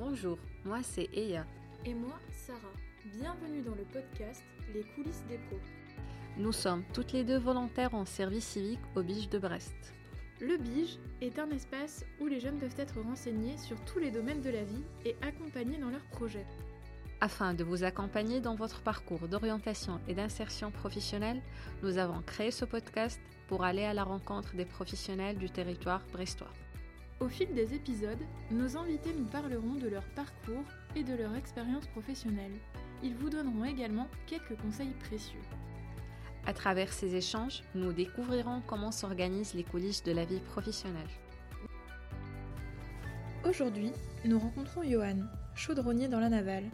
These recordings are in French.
Bonjour, moi c'est Eya. Et moi, Sarah. Bienvenue dans le podcast Les coulisses des pros. Nous sommes toutes les deux volontaires en service civique au Bige de Brest. Le BIGE est un espace où les jeunes peuvent être renseignés sur tous les domaines de la vie et accompagnés dans leurs projets. Afin de vous accompagner dans votre parcours d'orientation et d'insertion professionnelle, nous avons créé ce podcast pour aller à la rencontre des professionnels du territoire brestois. Au fil des épisodes, nos invités nous parleront de leur parcours et de leur expérience professionnelle. Ils vous donneront également quelques conseils précieux. À travers ces échanges, nous découvrirons comment s'organisent les coulisses de la vie professionnelle. Aujourd'hui, nous rencontrons Johan, chaudronnier dans la navale.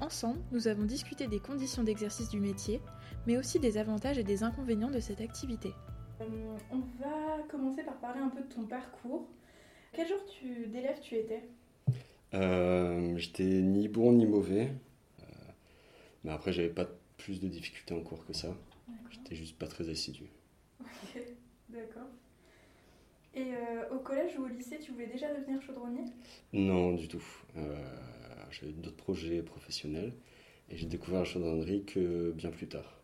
Ensemble, nous avons discuté des conditions d'exercice du métier, mais aussi des avantages et des inconvénients de cette activité. Euh, on va commencer par parler un peu de ton parcours. Quel genre d'élève tu étais? Euh, J'étais ni bon ni mauvais. Euh, mais après, j'avais pas plus de difficultés en cours que ça. J'étais juste pas très assidu. Ok, d'accord. Et euh, au collège ou au lycée, tu voulais déjà devenir chaudronnier? Non, du tout. J'avais d'autres projets professionnels et j'ai découvert la chaudronnerie que bien plus tard,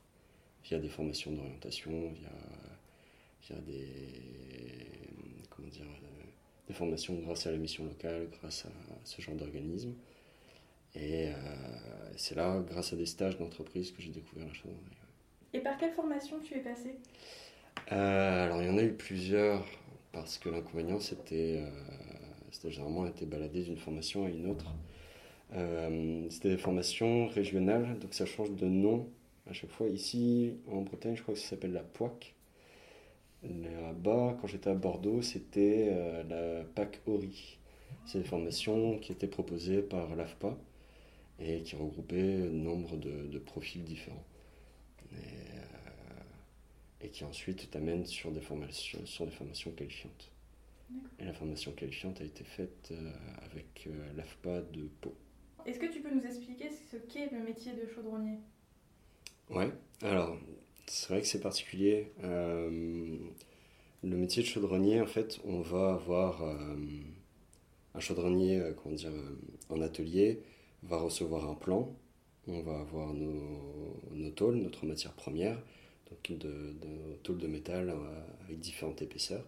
via des formations d'orientation, via, via des, comment dire, des formations grâce à la mission locale, grâce à ce genre d'organisme. Et euh, c'est là, grâce à des stages d'entreprise, que j'ai découvert la chaudronnerie. Et par quelle formation tu es passé? Euh, Alors, il y en a eu plusieurs, parce que l'inconvénient, c'était, euh, c'était généralement été baladé d'une formation à une autre. c'était des formations régionales, donc ça change de nom à chaque fois. Ici, en Bretagne, je crois que ça s'appelle la POAC. Là-bas, quand j'étais à Bordeaux, c'était euh, la PAC ORI. C'est des formations qui étaient proposées par l'AFPA et qui regroupaient nombre de, profils différents. Et, euh, qui ensuite t'amènent sur des formations, sur des formations qualifiantes. Et la formation qualifiante a été faite euh, avec l'AFPA de Pau. Est-ce que tu peux nous expliquer ce qu'est le métier de chaudronnier? Ouais, alors c'est vrai que c'est particulier. Euh, le métier de chaudronnier, en fait, on va avoir euh, un chaudronnier, euh, comment dire, en atelier, va recevoir un plan. On va avoir nos, nos tôles, notre matière première, donc de, de tôles de métal avec différentes épaisseurs.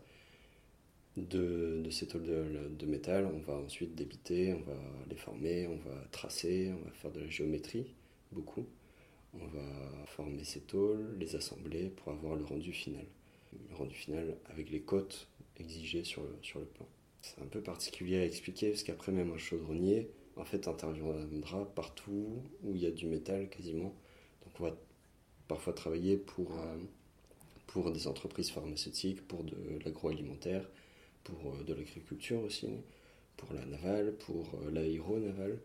De, ces tôles de, métal, on va ensuite débiter, on va les former, on va tracer, on va faire de la géométrie, beaucoup. On va former ces tôles, les assembler pour avoir le rendu final. Le rendu final avec les cotes exigées sur le, sur le plan. C'est un peu particulier à expliquer parce qu'après même un chaudronnier, en fait, interviendra partout où il y a du métal quasiment. Donc on va parfois travailler pour, euh, pour des entreprises pharmaceutiques, pour de l'agroalimentaire, pour euh, de l'agriculture aussi, pour la navale, pour euh, l'aéronavale,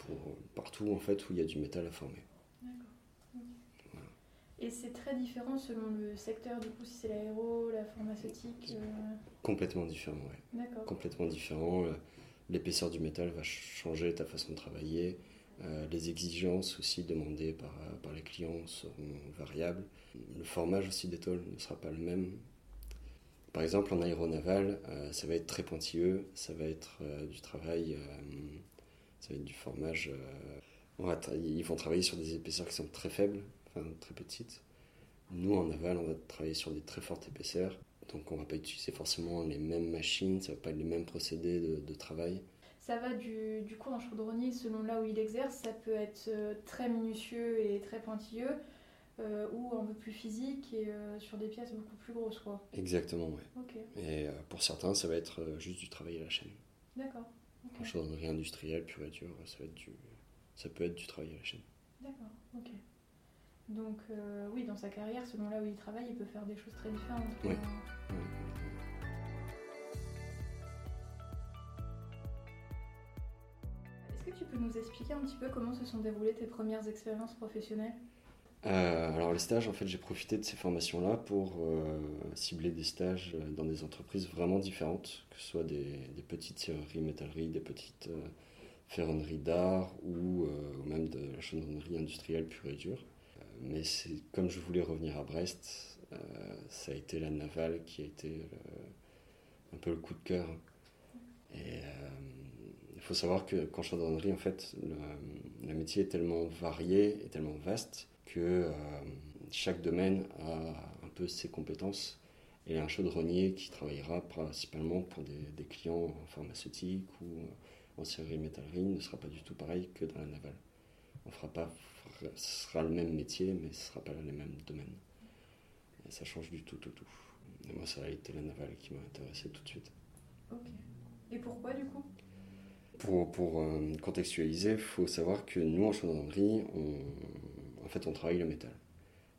pour partout en fait où il y a du métal à former. Et c'est très différent selon le secteur, du coup, si c'est l'aéro, la pharmaceutique euh, Complètement différent, oui. D'accord. Complètement différent. Euh, l'épaisseur du métal va changer ta façon de travailler. Euh, les exigences aussi demandées par, par les clients seront variables. Le formage aussi des tôles ne sera pas le même. Par exemple, en aéronaval, ça va être très pointilleux, ça va être du travail, ça va être du formage. ils vont travailler sur des épaisseurs qui sont très faibles, très petite. Nous, en aval, on va travailler sur des très fortes épaisseurs. Donc, on ne va pas utiliser forcément les mêmes machines, ça va pas être les mêmes procédés de, travail. Ça va du, du, coup, un chaudronnier, selon là où il exerce, ça peut être euh, très minutieux et très pointilleux, euh, ou un peu plus physique et euh, sur des pièces beaucoup plus grosses, quoi. Exactement, oui. Et pour certains, ça va être juste du travail à la chaîne. D'accord. En chaudronnerie industrielle, pure et dure, ça, va être du, ça peut être du travail à la chaîne. D'accord, ok. Donc euh, oui, dans sa carrière, selon là où il travaille, il peut faire des choses très différentes. Oui. Est-ce que tu peux nous expliquer un petit peu comment se sont déroulées tes premières expériences professionnelles? Euh, alors les stages, en fait, j'ai profité de ces formations-là pour euh, cibler des stages dans des entreprises vraiment différentes, que ce soit des, petites serreries, métalleries, des petites ferronneries d'art ou, ou, même de la chaudronnerie industrielle pure et dure mais comme je voulais revenir à Brest, euh, ça a été la navale qui a été un peu le coup de cœur. Euh, Il faut savoir que qu'en chaudronnerie, en fait, le, métier est tellement varié et tellement vaste que euh, chaque domaine a un peu ses compétences. Et un chaudronnier qui travaillera principalement pour des, clients pharmaceutiques ou en serrurerie métallerie ne sera pas du tout pareil que dans la navale. On fera pas, ce sera le même métier, mais ce ne sera pas les mêmes domaines. Et ça change du tout tout, tout. Et moi, ça a été la navale qui m'a intéressé tout de suite. Ok. Et pourquoi du coup? Pour, pour euh, contextualiser, il faut savoir que nous, en chaudronnerie, on, en fait, on travaille le métal.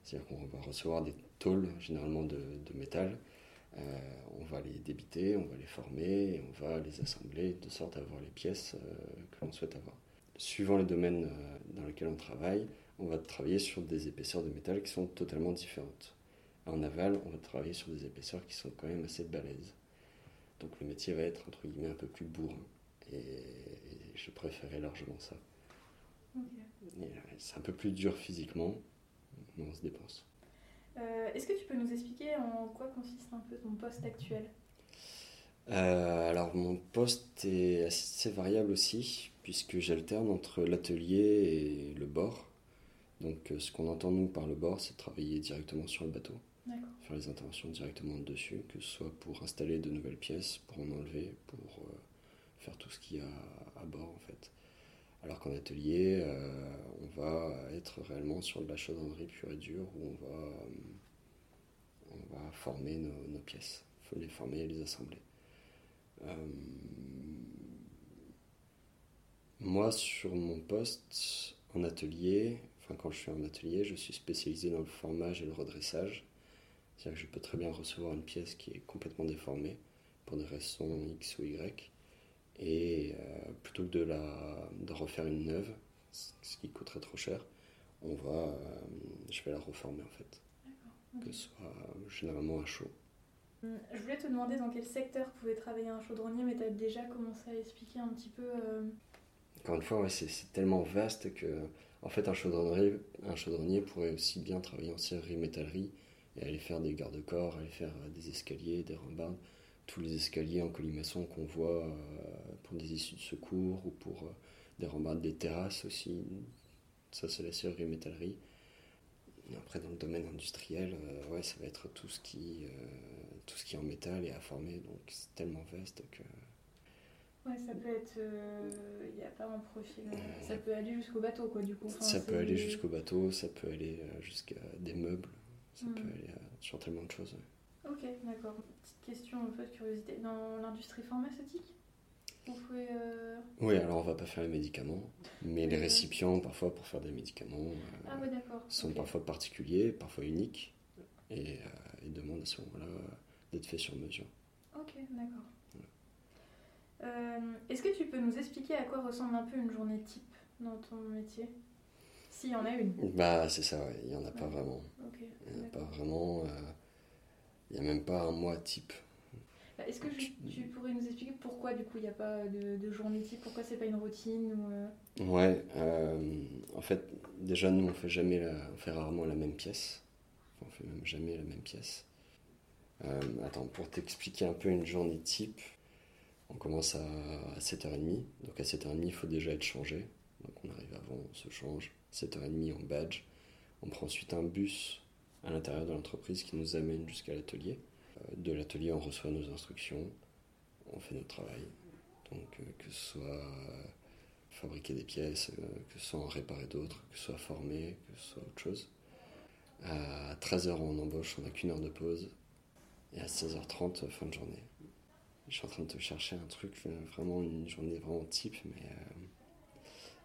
C'est-à-dire qu'on va recevoir des tôles, généralement de, de métal. Euh, on va les débiter, on va les former, on va les assembler de sorte à avoir les pièces euh, que l'on souhaite avoir. Suivant les domaines dans lesquels on travaille, on va travailler sur des épaisseurs de métal qui sont totalement différentes. En aval, on va travailler sur des épaisseurs qui sont quand même assez balèzes. Donc le métier va être entre guillemets un peu plus bourrin. Et, je préférais largement ça. Euh, c'est un peu plus dur physiquement, mais on se dépense. Euh, est-ce que tu peux nous expliquer en quoi consiste un peu ton poste actuel? Euh, Alors mon poste est assez variable aussi, puisque j'alterne entre l'atelier et le bord. Donc ce qu'on entend nous par le bord, c'est travailler directement sur le bateau faire les interventions directement dessus, que ce soit pour installer de nouvelles pièces, pour en enlever, pour euh, faire tout ce qu'il y a à bord en fait. Alors qu'en atelier, euh, on va être réellement sur de la chaudronnerie pure et dure où on va, euh, on va former nos, pièces. Il faut les former et les assembler. Moi, sur mon poste en atelier, enfin quand je suis en atelier, je suis spécialisé dans le formage et le redressage. C'est-à-dire que je peux très bien recevoir une pièce qui est complètement déformée pour des raisons X ou Y. Et euh, plutôt que de, la, de refaire une neuve, ce qui coûterait trop cher, on va, euh, je vais la reformer en fait. Que ce soit généralement à chaud. Hum, je voulais te demander dans quel secteur pouvait travailler un chaudronnier, mais tu as déjà commencé à expliquer un petit peu. Euh, Encore une fois, c'est tellement vaste que, en fait, un chaudronnier, pourrait aussi bien travailler en serrurerie métallerie et aller faire des garde-corps, aller faire euh, des escaliers, des rambardes, tous les escaliers en colimaçon qu'on voit euh, pour des issues de secours ou pour euh, des rambardes des terrasses aussi. Ça, c'est la serrurerie métallerie. après, dans le domaine industriel, ouais, ça va être tout ce, qui, tout ce qui est en métal et à former, donc c'est tellement vaste que. Ouais, ça peut être. Il n'y a pas un profil. ça peut aller jusqu'au bateau, quoi, du coup. ça peut aller jusqu'au bateau, ça peut aller jusqu'à des meubles. Ça peut hmm. aller euh, sur tellement de choses. Ok, d'accord. Petite question, un peu de curiosité. Dans l'industrie pharmaceutique vous pouvez, euh, Oui, alors on va pas faire les médicaments, mais les récipients, parfois pour faire des médicaments, euh, ah, ouais, sont parfois particuliers, parfois uniques, et ils demandent à ce moment-là d'être faits sur mesure. D'accord. Est-ce que tu peux nous expliquer à quoi ressemble un peu une journée type dans ton métier? S'il y en a une. Bah, c'est ça, il n'y en a pas vraiment. il n'y a pas vraiment. Euh, il n'y a même pas un mois type. Bah, est-ce que tu pourrais nous expliquer pourquoi, du coup, il n'y a pas de, journée type? Pourquoi c'est pas une routine ou, euh? Ouais, euh, en fait, déjà, nous, on fait, jamais on fait rarement la même pièce. on fait même jamais la même pièce. attends, pour t'expliquer un peu une journée type, on commence à, à 7h30. Donc à 7h30, il faut déjà être changé. Donc on arrive avant, on se change. 7h30 en badge. On prend ensuite un bus à l'intérieur de l'entreprise qui nous amène jusqu'à l'atelier. Euh, de l'atelier, on reçoit nos instructions, on fait notre travail. Donc, euh, que ce soit euh, fabriquer des pièces, que ce soit en réparer d'autres, que ce soit former, que ce soit autre chose. À 13h, on embauche, on n'a qu'une heure de pause. Et à 16h30, fin de journée. Je suis en train de te chercher un truc, vraiment une journée vraiment type, mais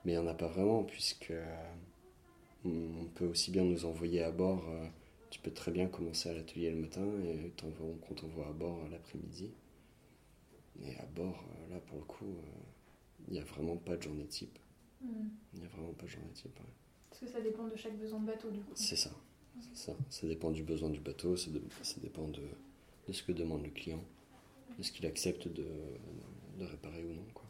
mais il n'y en a pas vraiment, puisque euh, on peut aussi bien nous envoyer à bord. Euh, tu peux très bien commencer à l'atelier le matin et qu'on t'envoie à bord l'après-midi. Et à bord, euh, là, pour le coup, il n'y a vraiment pas de journée type. Hmm. Il n'y a vraiment pas de journée type. Parce que ça dépend de chaque besoin de bateau, du coup. C'est ça. ça. Ça dépend du besoin du bateau, ça, dépend de, de, ce que demande le client, de ce qu'il accepte de, de réparer ou non. Quoi.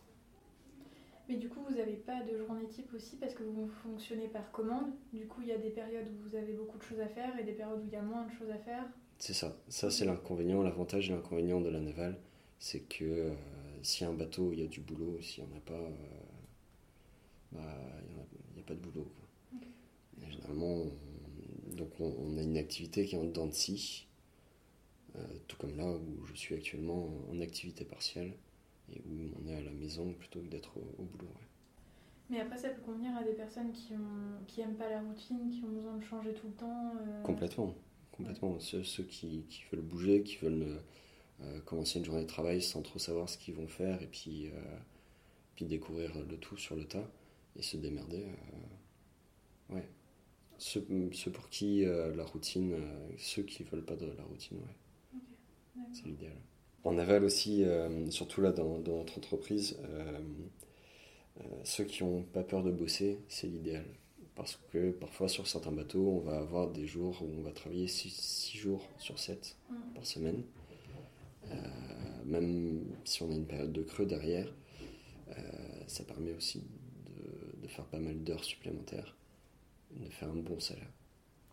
Mais du coup, vous n'avez pas de journée type aussi parce que vous fonctionnez par commande. Du coup, il y a des périodes où vous avez beaucoup de choses à faire et des périodes où il y a moins de choses à faire. C'est ça. Ça, c'est l'inconvénient. L'avantage et l'inconvénient de la navale, c'est que euh, s'il y a un bateau, il y a du boulot. S'il n'y en a pas, bah, il n'y a, pas de boulot. généralement, on, donc on, a une activité qui est en dents de scie, tout comme là où je suis actuellement en activité partielle et où on est à la maison plutôt que d'être au, boulot. Mais après, ça peut convenir à des personnes qui ont qui aiment pas la routine, qui ont besoin de changer tout le temps. Complètement, complètement. Ceux, ceux qui, qui, veulent bouger, qui veulent euh, commencer une journée de travail sans trop savoir ce qu'ils vont faire et puis, euh, puis découvrir le tout sur le tas et se démerder. Euh, ouais. Ceux, pour qui la routine, ceux qui veulent pas de la routine, ouais. C'est l'idéal. En aval aussi, surtout là dans, dans notre entreprise, ceux qui n'ont pas peur de bosser, c'est l'idéal. Parce que parfois sur certains bateaux, on va avoir des jours où on va travailler 6 jours sur 7 mmh. par semaine. Euh, même si on a une période de creux derrière, euh, ça permet aussi de, faire pas mal d'heures supplémentaires, de faire un bon salaire.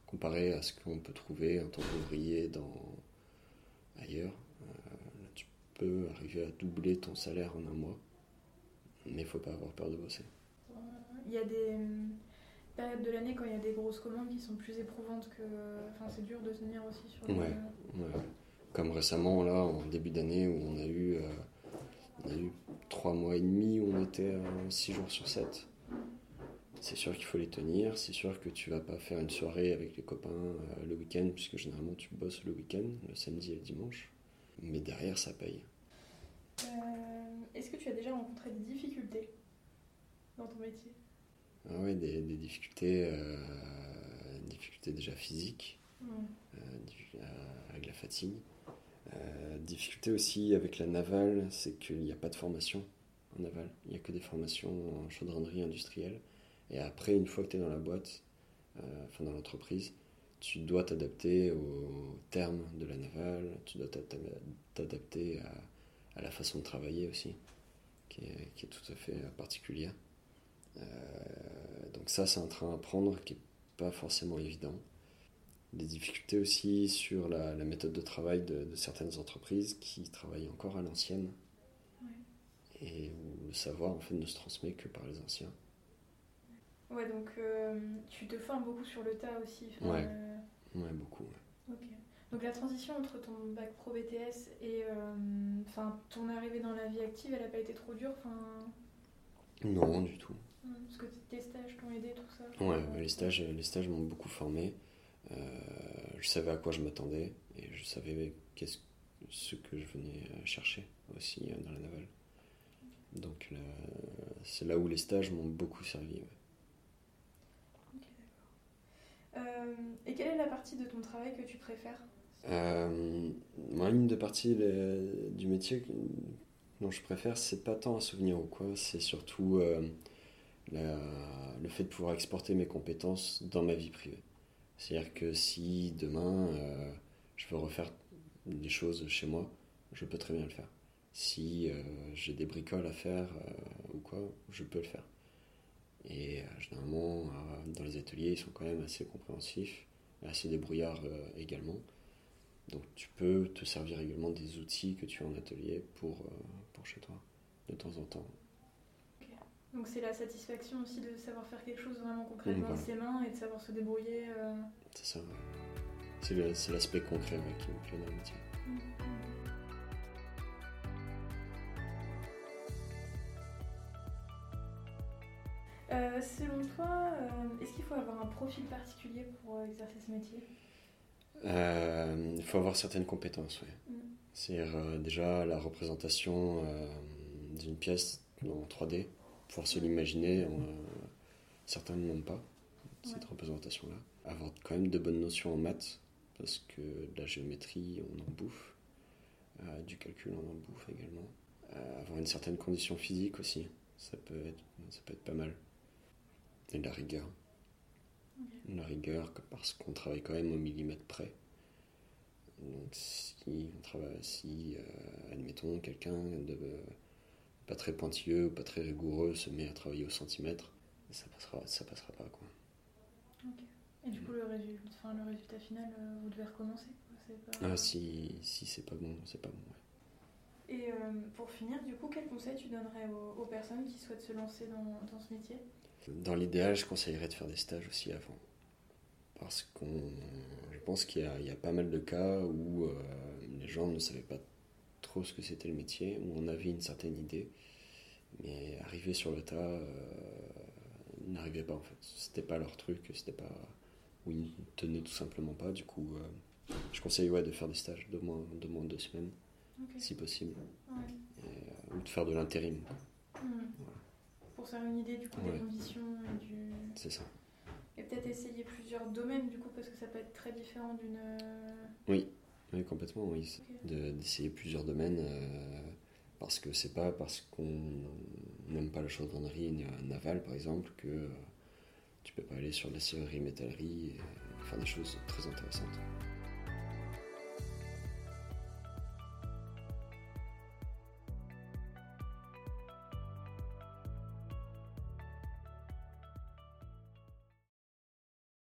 Comparé à ce qu'on peut trouver en tant qu'ouvrier dans... ailleurs, euh, tu peux arriver à doubler ton salaire en un mois, mais il faut pas avoir peur de bosser. Il y a des périodes de l'année quand il y a des grosses commandes qui sont plus éprouvantes que. Enfin, c'est dur de tenir aussi sur. Ouais, ouais comme récemment, là, en début d'année, où on a eu, euh, on a eu trois mois et demi où on était à 6 jours sur 7. C'est sûr qu'il faut les tenir, c'est sûr que tu vas pas faire une soirée avec les copains euh, le week-end, puisque généralement tu bosses le week-end, le samedi et le dimanche. Mais derrière, ça paye. Euh, est-ce que tu as déjà rencontré des difficultés dans ton métier? Ah oui, des, difficultés, difficultés déjà physiques, avec la fatigue. Euh, difficulté aussi avec la navale, c'est qu'il n'y a pas de formation en navale. Il n'y a que des formations en chaudronnerie industrielle. Et après, une fois que tu es dans la boîte, euh, enfin dans l'entreprise, tu dois t'adapter aux termes de la navale, tu dois t'adapter à, la façon de travailler aussi, qui est, tout à fait particulière. Euh, donc ça, c'est un train à prendre qui n'est pas forcément évident des difficultés aussi sur la, méthode de travail de, certaines entreprises qui travaillent encore à l'ancienne et où le savoir en fait ne se transmet que par les anciens. Ouais, donc euh, tu te formes beaucoup sur le tas aussi. Ouais. Euh, ouais, beaucoup. Ok. Donc la transition entre ton bac pro BTS et euh, enfin ton arrivée dans la vie active, elle n'a pas été trop dure Non, du tout. Parce que tes stages t'ont aidé, tout ça? Ouais, les stages, les stages m'ont beaucoup formé. Je savais à quoi je m'attendais et je savais qu'est-ce, ce que je venais chercher aussi dans la navale. Donc c'est là où les stages m'ont beaucoup servi. Et quelle est la partie de ton travail que tu préfères euh, Moi, une des parties du métier dont je préfère, c'est pas tant un souvenir ou quoi, c'est surtout le fait de pouvoir exporter mes compétences dans ma vie privée. C'est-à-dire que si demain euh, je veux refaire des choses chez moi, je peux très bien le faire. Si euh, j'ai des bricoles à faire euh, ou quoi, je peux le faire. Et généralement, dans les ateliers, ils sont quand même assez compréhensifs, assez débrouillards également. Donc tu peux te servir également des outils que tu as en atelier pour, pour chez toi, de temps en temps. Donc c'est la satisfaction aussi de savoir faire quelque chose vraiment concrètement de ses mains et de savoir se débrouiller. Euh. C'est ça, C'est l'aspect concret qui me plaît dans le métier. Mm, Euh, selon toi, euh, est-ce qu'il faut avoir un profil particulier pour exercer ce métier? Il faut avoir certaines compétences, oui. Mm. C'est-à-dire déjà la représentation d'une pièce en 3D, pouvoir se l'imaginer. Euh, certains ne l'ont pas, cette représentation-là. Avoir quand même de bonnes notions en maths, parce que de la géométrie, on en bouffe. Euh, du calcul, on en bouffe également. Euh, avoir une certaine condition physique aussi, ça peut être, ça peut être pas mal. Et de la rigueur. La rigueur, parce qu'on travaille quand même au millimètre près. Donc si on travaille, si, admettons, quelqu'un de pas très pointilleux, pas très rigoureux, se met à travailler au centimètre, ça passera, ça passera pas. Quoi. Et du coup, le, résultat, enfin, le résultat final, euh, vous devez recommencer Ah, si, si c'est pas bon, c'est pas bon. Et pour finir, du coup, quel conseil tu donnerais aux, personnes qui souhaitent se lancer dans, dans ce métier? Dans l'idéal, je conseillerais de faire des stages aussi avant. Parce qu'on, je pense qu'il y, y, a pas mal de cas où les gens ne savaient pas trop ce que c'était le métier, où on avait une certaine idée, mais arriver sur le tas, euh, n'arrivaient pas en fait. C'était pas leur truc, c'était pas. ou ils ne tenaient tout simplement pas. Du coup, euh, je conseille ouais, de faire des stages de moins de, moins deux semaines, si possible, euh, ou de faire de l'intérim. Hmm. Pour faire une idée du coup des conditions et du. C'est ça. Et peut-être essayer plusieurs domaines du coup parce que ça peut être très différent d'une. Oui, oui, complètement, oui. D'essayer plusieurs domaines, euh, parce que c'est pas parce qu'on n'aime pas la chaudronnerie navale, par exemple, que euh, tu peux pas aller sur la serrerie métallerie et faire des choses très intéressantes.